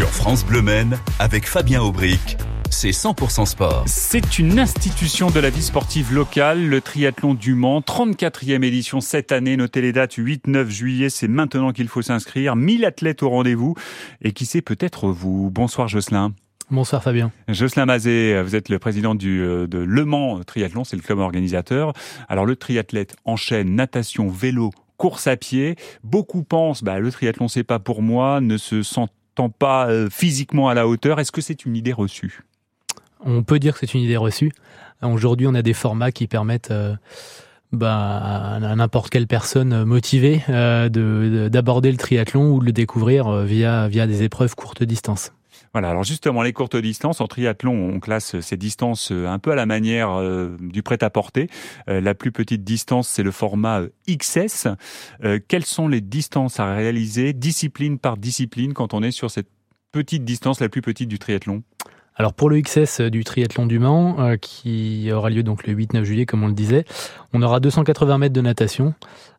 Sur France Bleu Men, avec Fabien Aubric, c'est 100% sport. C'est une institution de la vie sportive locale, le triathlon du Mans, 34e édition cette année. Notez les dates 8-9 juillet, c'est maintenant qu'il faut s'inscrire. 1000 athlètes au rendez-vous. Et qui sait peut-être vous. Bonsoir Jocelyn. Bonsoir Fabien. Jocelyn Mazet, vous êtes le président du, euh, de Le Mans Triathlon, c'est le club organisateur. Alors le triathlète enchaîne natation, vélo, course à pied. Beaucoup pensent, bah, le triathlon c'est pas pour moi, ne se pas euh, physiquement à la hauteur. Est-ce que c'est une idée reçue? On peut dire que c'est une idée reçue. Aujourd'hui, on a des formats qui permettent euh, bah, à n'importe quelle personne motivée d'aborder le triathlon ou de le découvrir via, via des épreuves courte distance. Voilà, alors justement, les courtes distances, en triathlon, on classe ces distances euh, un peu à la manière euh, du prêt-à-porter. Euh, la plus petite distance, c'est le format XS. quelles sont les distances à réaliser, discipline par discipline, quand on est sur cette petite distance, la plus petite du triathlon? Alors pour le XS du triathlon du Mans, qui aura lieu donc le 8-9 juillet, comme on le disait, on aura 280 mètres de natation,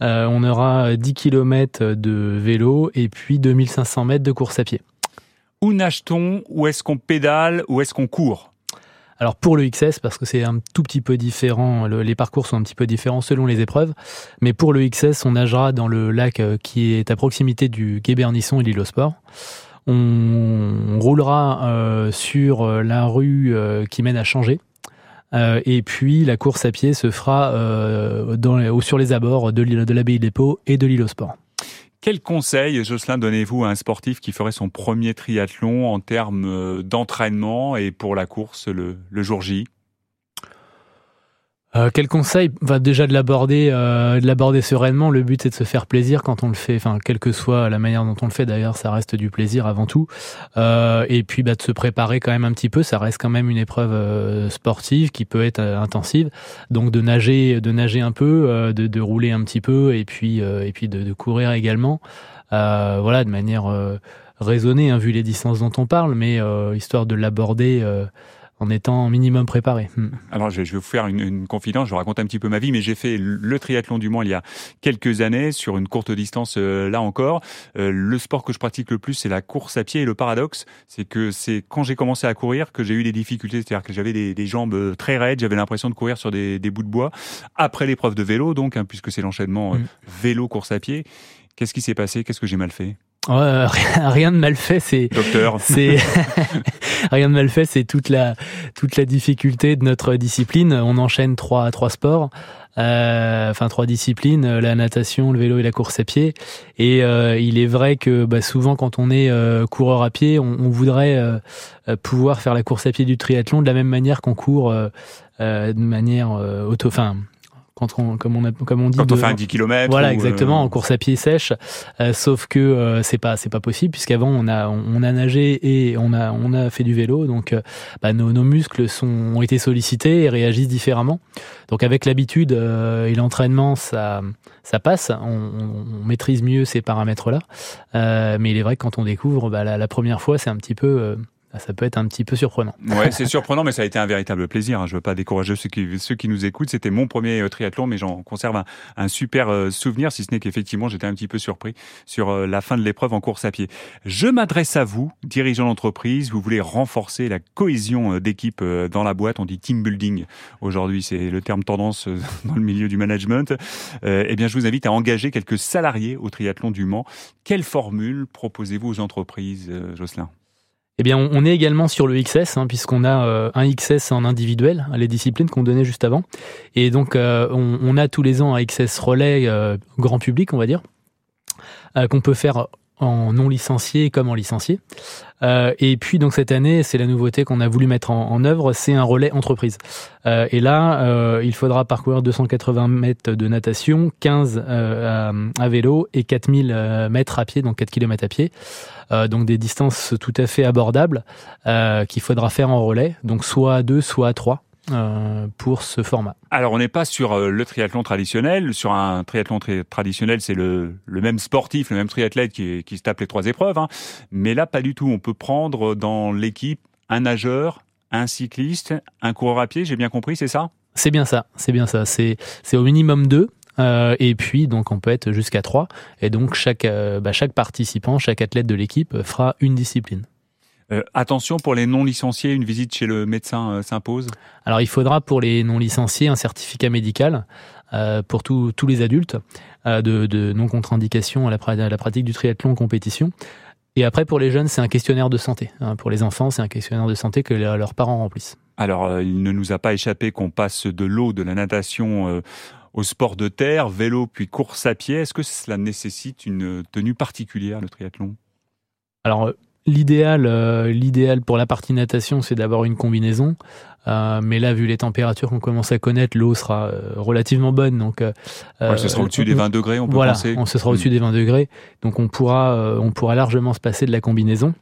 on aura 10 km de vélo et puis 2500 mètres de course à pied. Où nage-t-on? Où est-ce qu'on pédale? Où est-ce qu'on court? Alors pour le XS, parce que c'est un tout petit peu différent, les parcours sont un petit peu différents selon les épreuves, mais pour le XS, on nagera dans le lac euh, qui est à proximité du Quai Bernisson et l'île au sport. On roulera euh, sur euh, la rue qui mène à Changer. et puis la course à pied se fera sur les abords de, de l'abbaye des Paux et de l'île au sport. Quel conseil, Jocelyn, donnez-vous à un sportif qui ferait son premier triathlon en termes euh, d'entraînement et pour la course le, jour J? Euh, quel conseil va déjà de l'aborder, euh, de l'aborder sereinement? Le but c'est de se faire plaisir quand on le fait. Enfin, quelle que soit la manière dont on le fait, d'ailleurs, ça reste du plaisir avant tout. Euh, et puis, bah, de se préparer quand même un petit peu. Ça reste quand même une épreuve euh, sportive qui peut être euh, intensive. Donc, de nager, de nager un peu, de, rouler un petit peu, et puis, et puis de, de courir également. voilà, de manière raisonnée, hein, vu les distances dont on parle, mais histoire de l'aborder en étant minimum préparé. Hmm. Alors, je vais vous faire une, confidence, je vous raconte un petit peu ma vie, mais j'ai fait le triathlon du Mans il y a quelques années, sur une courte distance euh, là encore. Euh, le sport que je pratique le plus, c'est la course à pied, et le paradoxe, c'est que c'est quand j'ai commencé à courir que j'ai eu des difficultés, c'est-à-dire que j'avais des, jambes euh, très raides, j'avais l'impression de courir sur des, bouts de bois. Après l'épreuve de vélo, donc, hein, puisque c'est l'enchaînement hmm. vélo-course à pied, qu'est-ce qui s'est passé? Qu'est-ce que j'ai mal fait? rien, de mal fait, c'est docteur. C'est rien de mal fait, c'est toute la toute la difficulté de notre discipline. On enchaîne trois trois sports, euh, enfin trois disciplines la natation, le vélo et la course à pied. Et euh, il est vrai que bah, souvent quand on est euh, coureur à pied, on, on voudrait euh, pouvoir faire la course à pied du triathlon de la même manière qu'on court de manière auto, enfin quand on, comme on a, comme on dit, quand on fait un 10 km. Voilà, exactement, euh, en course à pied sèche. Euh, sauf que euh, c'est pas, c'est pas possible puisqu'avant on a, on, a nagé et on a, on a fait du vélo, donc bah, nos, nos, muscles sont, ont été sollicités et réagissent différemment. Donc avec l'habitude et l'entraînement, ça, ça passe. On, on, maîtrise mieux ces paramètres-là. mais il est vrai que quand on découvre, bah, la, la première fois, c'est un petit peu ça peut être un petit peu surprenant. Ouais, c'est surprenant, mais ça a été un véritable plaisir. Hein. Je veux pas décourager ceux qui, ceux qui nous écoutent. C'était mon premier euh, triathlon, mais j'en conserve un, super euh, souvenir, si ce n'est qu'effectivement, j'étais un petit peu surpris sur euh, la fin de l'épreuve en course à pied. Je m'adresse à vous, dirigeant d'entreprise. Vous voulez renforcer la cohésion d'équipe dans la boîte. On dit team building aujourd'hui, c'est le terme tendance dans le milieu du management. Eh bien, je vous invite à engager quelques salariés au triathlon du Mans. Quelle formule proposez-vous aux entreprises, Jocelyn? Eh bien, on est également sur le XS, hein, puisqu'on a euh, un XS en individuel, les disciplines qu'on donnait juste avant. Et donc, euh, on, a tous les ans un XS relais euh, grand public, on va dire, qu'on peut faire en non licencié comme en licencié. Euh, et puis donc cette année, c'est la nouveauté qu'on a voulu mettre en, en œuvre, c'est un relais entreprise. Euh, et là, euh, il faudra parcourir 280 mètres de natation, 15 à, à, vélo et 4000 mètres à pied, donc 4 km à pied. donc des distances tout à fait abordables qu'il faudra faire en relais, donc soit à 2, soit à 3. Euh, pour ce format. Alors on n'est pas sur euh, le triathlon traditionnel. Sur un triathlon très traditionnel, c'est le, le, même sportif, le même triathlète qui, qui se tape les trois épreuves. Hein. Mais là, pas du tout. On peut prendre dans l'équipe un nageur, un cycliste, un coureur à pied. J'ai bien compris, c'est ça? C'est bien ça. C'est bien ça. C'est au minimum deux. Euh, et puis donc on peut être jusqu'à trois. Et donc chaque bah, chaque participant, chaque athlète de l'équipe fera une discipline. Euh, attention pour les non licenciés, une visite chez le médecin euh, s'impose? Alors il faudra pour les non licenciés un certificat médical euh, pour tous les adultes de, de non contre-indication à, à la, pratique du triathlon en compétition. Et après, pour les jeunes, c'est un questionnaire de santé. Hein. Pour les enfants, c'est un questionnaire de santé que leurs parents remplissent. Alors, il ne nous a pas échappé qu'on passe de l'eau, de la natation au sport de terre, vélo puis course à pied. Est-ce que cela nécessite une tenue particulière, le triathlon? Alors, L'idéal, euh, l'idéal pour la partie natation, c'est d'avoir une combinaison. Euh, mais là, vu les températures qu'on commence à connaître, l'eau sera euh, relativement bonne. Donc, ce sera au-dessus des 20 degrés, on peut voilà, penser. On, ce sera au-dessus hmm. des 20 degrés. Donc, on pourra, on pourra largement se passer de la combinaison.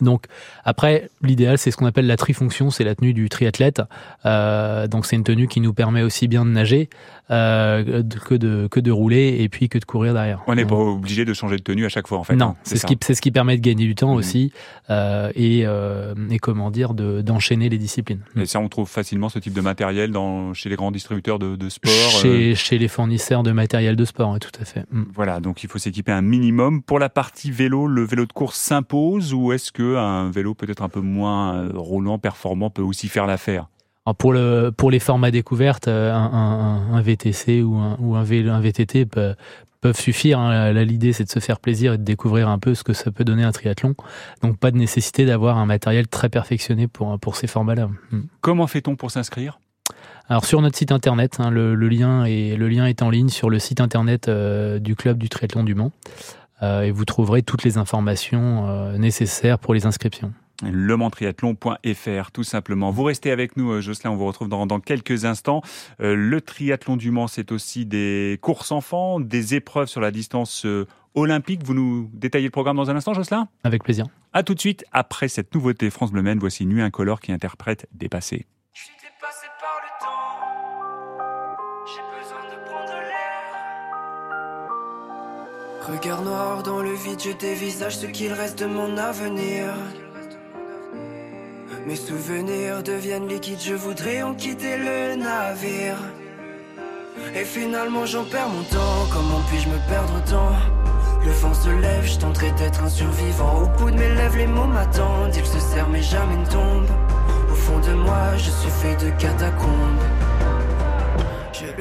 Donc après, l'idéal, c'est ce qu'on appelle la trifonction, c'est la tenue du triathlète. Euh, donc c'est une tenue qui nous permet aussi bien de nager euh, que de que de rouler et puis que de courir derrière. On n'est pas obligé de changer de tenue à chaque fois en fait. Non, hein, c'est ce qui c'est ce qui permet de gagner du temps mmh. aussi euh, et, euh, et comment dire de d'enchaîner les disciplines. Et ça, on trouve facilement ce type de matériel dans chez les grands distributeurs de, de sport. Chez, euh. chez les fournisseurs de matériel de sport, oui, tout à fait. Mmh. Voilà, donc il faut s'équiper un minimum. Pour la partie vélo, le vélo de course s'impose ou est-ce que un vélo peut-être un peu moins euh, roulant, performant peut aussi faire l'affaire pour, le, pour les formats découvertes, euh, un, VTC ou un, ou un, VTT peuvent suffire. Hein. L'idée, c'est de se faire plaisir et de découvrir un peu ce que ça peut donner un triathlon. Donc, pas de nécessité d'avoir un matériel très perfectionné pour, pour ces formats-là. Hmm. Comment fait-on pour s'inscrire? Alors sur notre site internet, hein, le, lien est, le lien est en ligne sur le site internet euh, du club du triathlon du Mans. Euh, et vous trouverez toutes les informations euh, nécessaires pour les inscriptions lemantriathlon.fr tout simplement. Vous restez avec nous, euh, Jocelyn, on vous retrouve dans, dans quelques instants. le triathlon du Mans, c'est aussi des courses enfants, des épreuves sur la distance olympique. Vous nous détaillez le programme dans un instant, Jocelyn? Avec plaisir. A tout de suite, après cette nouveauté France Bleu voici Nuit Incolore qui interprète Dépassé. Regard noir dans le vide, je dévisage ce qu'il reste de mon avenir. Mes souvenirs deviennent liquides, je voudrais en quitter le navire. Et finalement j'en perds mon temps, comment puis-je me perdre autant? Le vent se lève, je tenterai d'être un survivant. Au bout de mes lèvres, les mots m'attendent, ils se serrent mais jamais ne tombent. Au fond de moi, je suis fait de catacombes.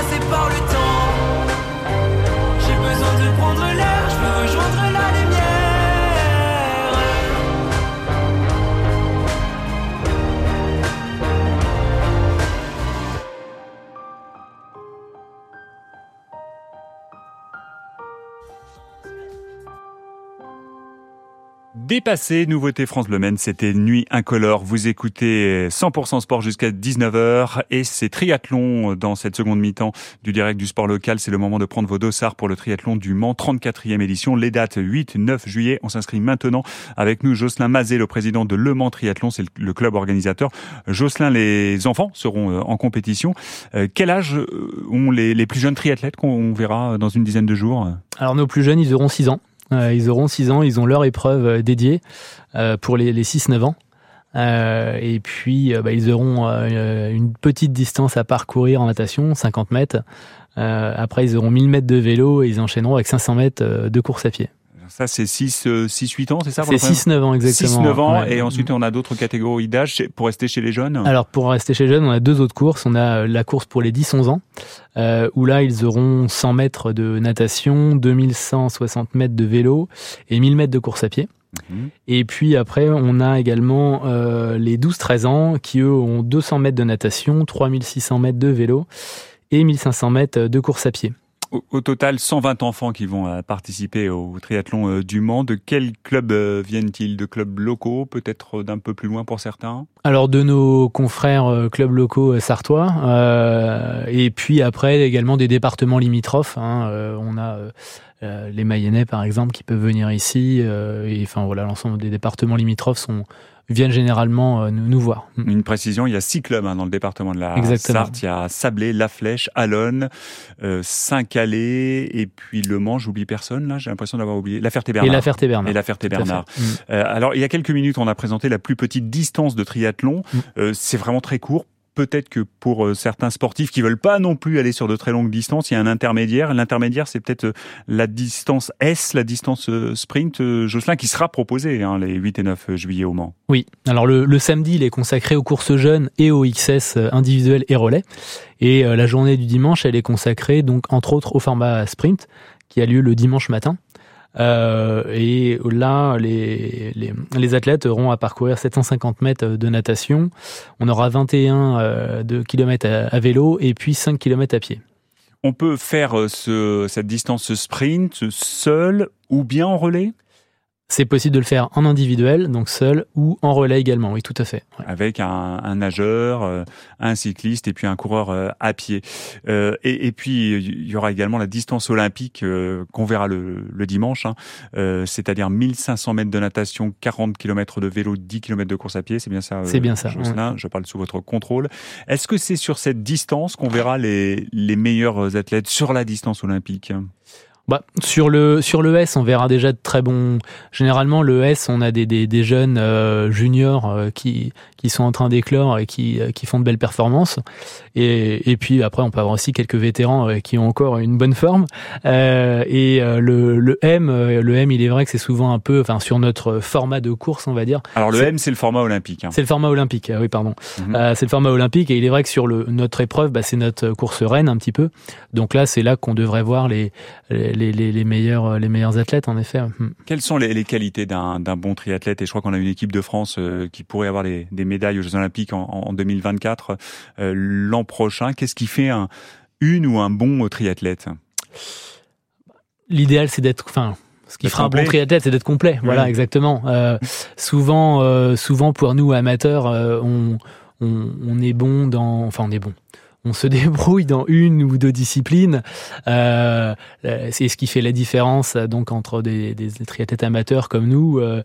dépassé par le Dépassé, nouveauté France Bleu Maine, c'était Nuit Incolore. Vous écoutez 100% sport jusqu'à 19h et c'est triathlon dans cette seconde mi-temps du direct du sport local. C'est le moment de prendre vos dossards pour le triathlon du Mans, 34e édition. Les dates 8-9 juillet. On s'inscrit maintenant avec nous Jocelyn Mazet, le président de Le Mans Triathlon, c'est le club organisateur. Jocelyn, les enfants seront euh, en compétition. Euh, quel âge euh, ont les, les plus jeunes triathlètes qu'on verra dans une dizaine de jours? Alors nos plus jeunes, ils auront 6 ans. Euh, ils auront 6 ans, ils ont leur épreuve euh, dédiée euh, pour les, les 6-9 ans. Et puis, bah, ils auront une petite distance à parcourir en natation, 50 mètres. après, ils auront 1000 mètres de vélo et ils enchaîneront avec 500 mètres de course à pied. Ça, c'est 6, 6, 8 ans, c'est ça C'est 6, 9 ans, exactement. 6, 9 ans, ouais. et ensuite, on a d'autres catégories d'âge pour rester chez les jeunes Alors, pour rester chez les jeunes, on a deux autres courses. On a la course pour les 10-11 ans, euh, où là, ils auront 100 mètres de natation, 2160 mètres de vélo et 1000 mètres de course à pied. Mmh. Et puis après, on a également euh, les 12-13 ans qui, eux, ont 200 mètres de natation, 3600 mètres de vélo et 1500 mètres de course à pied. Au, total, 120 enfants qui vont euh, participer au triathlon euh, du Mans. De quels clubs euh, viennent-ils? De clubs locaux, peut-être d'un peu plus loin pour certains? Alors de nos confrères clubs locaux sartois, euh, et puis après également des départements limitrophes. Hein, on a euh, les Mayennais par exemple qui peuvent venir ici, et enfin voilà, l'ensemble des départements limitrophes sont viennent généralement euh, nous, nous, voir. Une précision, il y a six clubs hein, dans le département de la Exactement. Sarthe. Il y a Sablé, La Flèche, Alonne, euh, Saint-Calais et puis Le Mans. J'oublie personne là. J'ai l'impression d'avoir oublié La Ferté-Bernard. Et La Ferté-Bernard. Et La Ferté-Bernard. Euh, alors il y a quelques minutes, on a présenté la plus petite distance de triathlon. Mm. Euh, c'est vraiment très court peut-être que pour euh, certains sportifs qui veulent pas non plus aller sur de très longues distances, il y a un intermédiaire. L'intermédiaire, c'est peut-être euh, la distance S, la distance euh, sprint, Jocelyn, qui sera proposée hein, les 8 et 9 juillet au Mans. Oui, alors le, le, samedi, il est consacré aux courses jeunes et aux XS individuels et relais. Et la journée du dimanche, elle est consacrée donc entre autres au format sprint, qui a lieu le dimanche matin. Euh, et là, les, les, athlètes auront à parcourir 750 mètres de natation. On aura 21 euh, kilomètres à, vélo et puis 5 kilomètres à pied. On peut faire ce, cette distance sprint seul ou bien en relais? C'est possible de le faire en individuel, donc seul, ou en relais également, oui, tout à fait. Ouais. Avec un, un, nageur, euh, un cycliste et puis un coureur euh, à pied. Euh, et, et, puis, il y aura également la distance olympique euh, qu'on verra le, le dimanche, hein, euh, c'est-à-dire 1500 mètres de natation, 40 km de vélo, 10 km de course à pied, c'est bien ça C'est bien ça. Jocelyn, ouais. je parle sous votre contrôle. Est-ce que c'est sur cette distance qu'on verra les, les meilleurs athlètes sur la distance olympique? Bah, sur le sur le S, on verra déjà de très bons. Généralement, le S, on a des des, des jeunes euh, juniors euh, qui qui sont en train d'éclore et qui euh, qui font de belles performances. Et et puis après, on peut avoir aussi quelques vétérans euh, qui ont encore une bonne forme. Euh, et le le M, le M, il est vrai que c'est souvent un peu, enfin sur notre format de course, on va dire. Alors le M, c'est le format olympique. Hein. C'est le format olympique. oui, pardon. Mm -hmm. c'est le format olympique et il est vrai que sur le notre épreuve, bah, c'est notre course reine un petit peu. Donc là, c'est là qu'on devrait voir les, les les, les, les, meilleurs, les meilleurs athlètes, en effet. Quelles sont les, les qualités d'un bon triathlète? Et je crois qu'on a une équipe de France euh, qui pourrait avoir des, des, médailles aux Jeux Olympiques en, en 2024 euh, l'an prochain. Qu'est-ce qui fait un, une ou un bon triathlète? L'idéal, c'est d'être, enfin, ce qui fera complet. un bon triathlète, c'est d'être complet. Oui. Voilà, exactement. Euh, souvent, euh, souvent pour nous amateurs, euh, on, on, on, est bon dans, enfin, on est bon on se débrouille dans une ou deux disciplines. Euh, c'est ce qui fait la différence donc entre des, des triathlètes amateurs comme nous euh,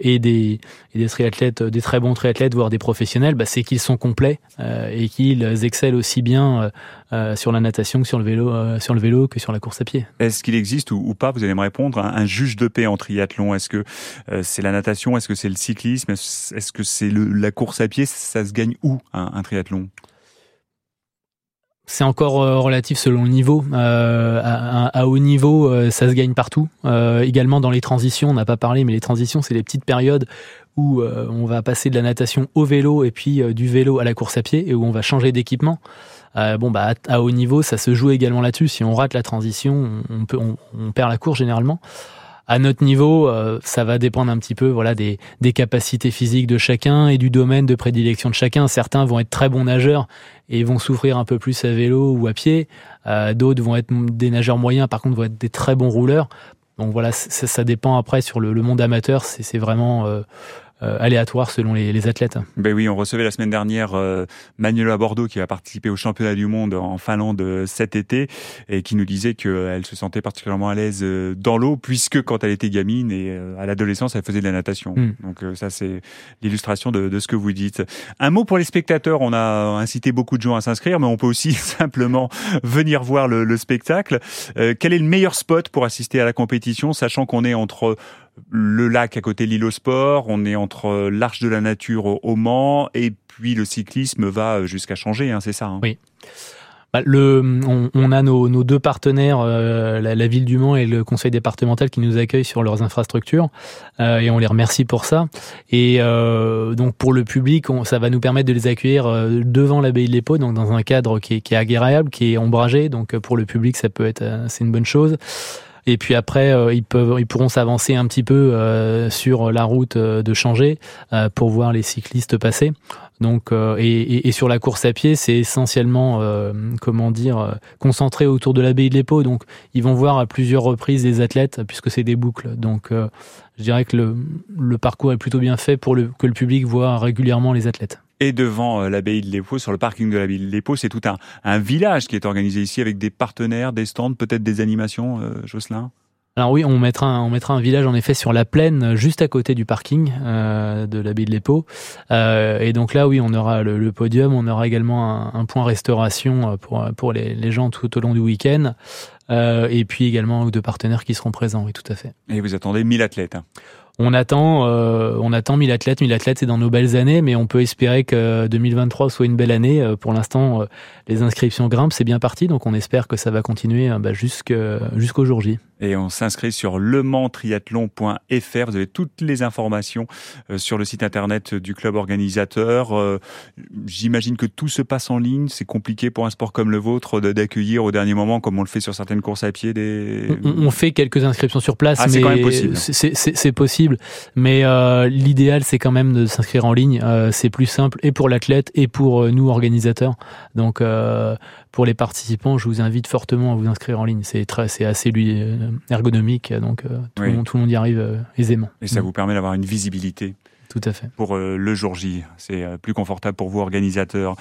et, des, des, triathlètes, des très bons triathlètes, voire des professionnels. Bah, c'est qu'ils sont complets euh, et qu'ils excellent aussi bien euh, sur la natation que sur le vélo, euh, sur le vélo que sur la course à pied. Est-ce qu'il existe ou, pas Vous allez me répondre. Un, juge de paix en triathlon? Est-ce que euh, c'est la natation? Est-ce que c'est le cyclisme? Est-ce que c'est la course à pied? Ça se gagne où un, un triathlon? C'est encore euh, relatif selon le niveau. Euh, à, haut niveau, euh, ça se gagne partout. Euh, également dans les transitions, on n'a pas parlé, mais les transitions, c'est les petites périodes où on va passer de la natation au vélo et puis du vélo à la course à pied et où on va changer d'équipement. bon, bah, à, haut niveau, ça se joue également là-dessus. Si on rate la transition, on, on perd la course généralement à notre niveau, euh, ça va dépendre un petit peu voilà des, capacités physiques de chacun et du domaine de prédilection de chacun. Certains vont être très bons nageurs et vont souffrir un peu plus à vélo ou à pied. Euh, D'autres vont être des nageurs moyens, par contre vont être des très bons rouleurs. donc voilà, ça, dépend après sur le, le monde amateur, c'est vraiment euh, aléatoire selon les, les, athlètes. Ben oui, on recevait la semaine dernière euh, Manuela Bordeaux qui a participé au championnat du monde en Finlande euh, cet été et qui nous disait qu'elle se sentait particulièrement à l'aise euh, dans l'eau puisque quand elle était gamine et à l'adolescence elle faisait de la natation. Hmm. Donc ça c'est l'illustration de, de, ce que vous dites. Un mot pour les spectateurs, on a incité beaucoup de gens à s'inscrire mais on peut aussi simplement venir voir le, le spectacle. quel est le meilleur spot pour assister à la compétition sachant qu'on est entre le lac à côté de l'île au sport, on est entre euh, l'Arche de la Nature au Mans, et puis le cyclisme va euh, jusqu'à changer, hein, c'est ça hein. Oui. Bah, le, on, a nos, deux partenaires, euh, la, ville du Mans et le conseil départemental qui nous accueillent sur leurs infrastructures et on les remercie pour ça. Et donc pour le public, ça va nous permettre de les accueillir devant l'abbaye de l'Épau, donc dans un cadre qui est, qui est agréable, qui est ombragé. Donc pour le public, ça peut être c'est une bonne chose. Et puis après, euh, ils peuvent, ils pourront s'avancer un petit peu euh, sur la route euh, de changer pour voir les cyclistes passer. Donc, et, et, sur la course à pied, c'est essentiellement, comment dire, concentré autour de l'abbaye de l'Épau. Donc, ils vont voir à plusieurs reprises les athlètes, puisque c'est des boucles. Donc, je dirais que le, le, parcours est plutôt bien fait pour le, que le public voit régulièrement les athlètes et devant euh, l'abbaye de l'Épau, sur le parking de l'abbaye de l'Épau, c'est tout un, un, village qui est organisé ici avec des partenaires, des stands, peut-être des animations, euh, Jocelyn? Alors oui, on mettra, un, on mettra un village en effet sur la plaine, juste à côté du parking euh, de l'abbaye de l'Épau. Euh, et donc là, oui, on aura le, le podium, on aura également un, un, point restauration pour, pour les, les gens tout au long du week-end. Euh, et puis également deux partenaires qui seront présents, oui, tout à fait. Et vous attendez 1000 athlètes hein on attend, euh, on attend 1000 athlètes. 1000 athlètes, c'est dans nos belles années, mais on peut espérer que 2023 soit une belle année. Euh, pour l'instant, euh, les inscriptions grimpent, c'est bien parti, donc on espère que ça va continuer bah, jusqu'au jour J. Et on s'inscrit sur lemantriathlon.fr. Vous avez toutes les informations sur le site internet du club organisateur. J'imagine que tout se passe en ligne. C'est compliqué pour un sport comme le vôtre d'accueillir au dernier moment, comme on le fait sur certaines courses à pied. Des... On, fait quelques inscriptions sur place, ah, mais c'est possible mais euh, l'idéal c'est quand même de s'inscrire en ligne. Euh, c'est plus simple et pour l'athlète et pour euh, nous organisateurs. Donc pour les participants, je vous invite fortement à vous inscrire en ligne. C'est très, c'est assez ergonomique, donc tout, le monde, tout, le monde, y arrive aisément. Et ça mm. vous permet d'avoir une visibilité tout à fait. Pour euh, le jour J, c'est euh, plus confortable pour vous organisateurs.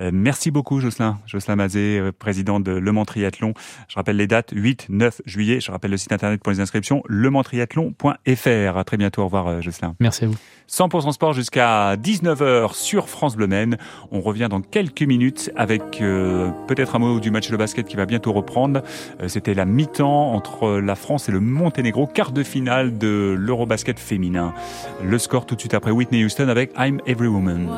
Euh, merci beaucoup Jocelyn, Jocelyn Mazé, président de Le Mans Triathlon. Je rappelle les dates 8, 9 juillet. Je rappelle le site internet pour les inscriptions lemantriathlon.fr. À très bientôt. Au revoir Jocelyn. Merci à vous. 100% sport jusqu'à 19h sur France Bleu Maine. On revient dans quelques minutes avec peut-être un mot du match de basket qui va bientôt reprendre. C'était la mi-temps entre la France et le Monténégro, quart de finale de l'Eurobasket féminin. Le score tout de suite après Whitney Houston avec I'm Every Woman.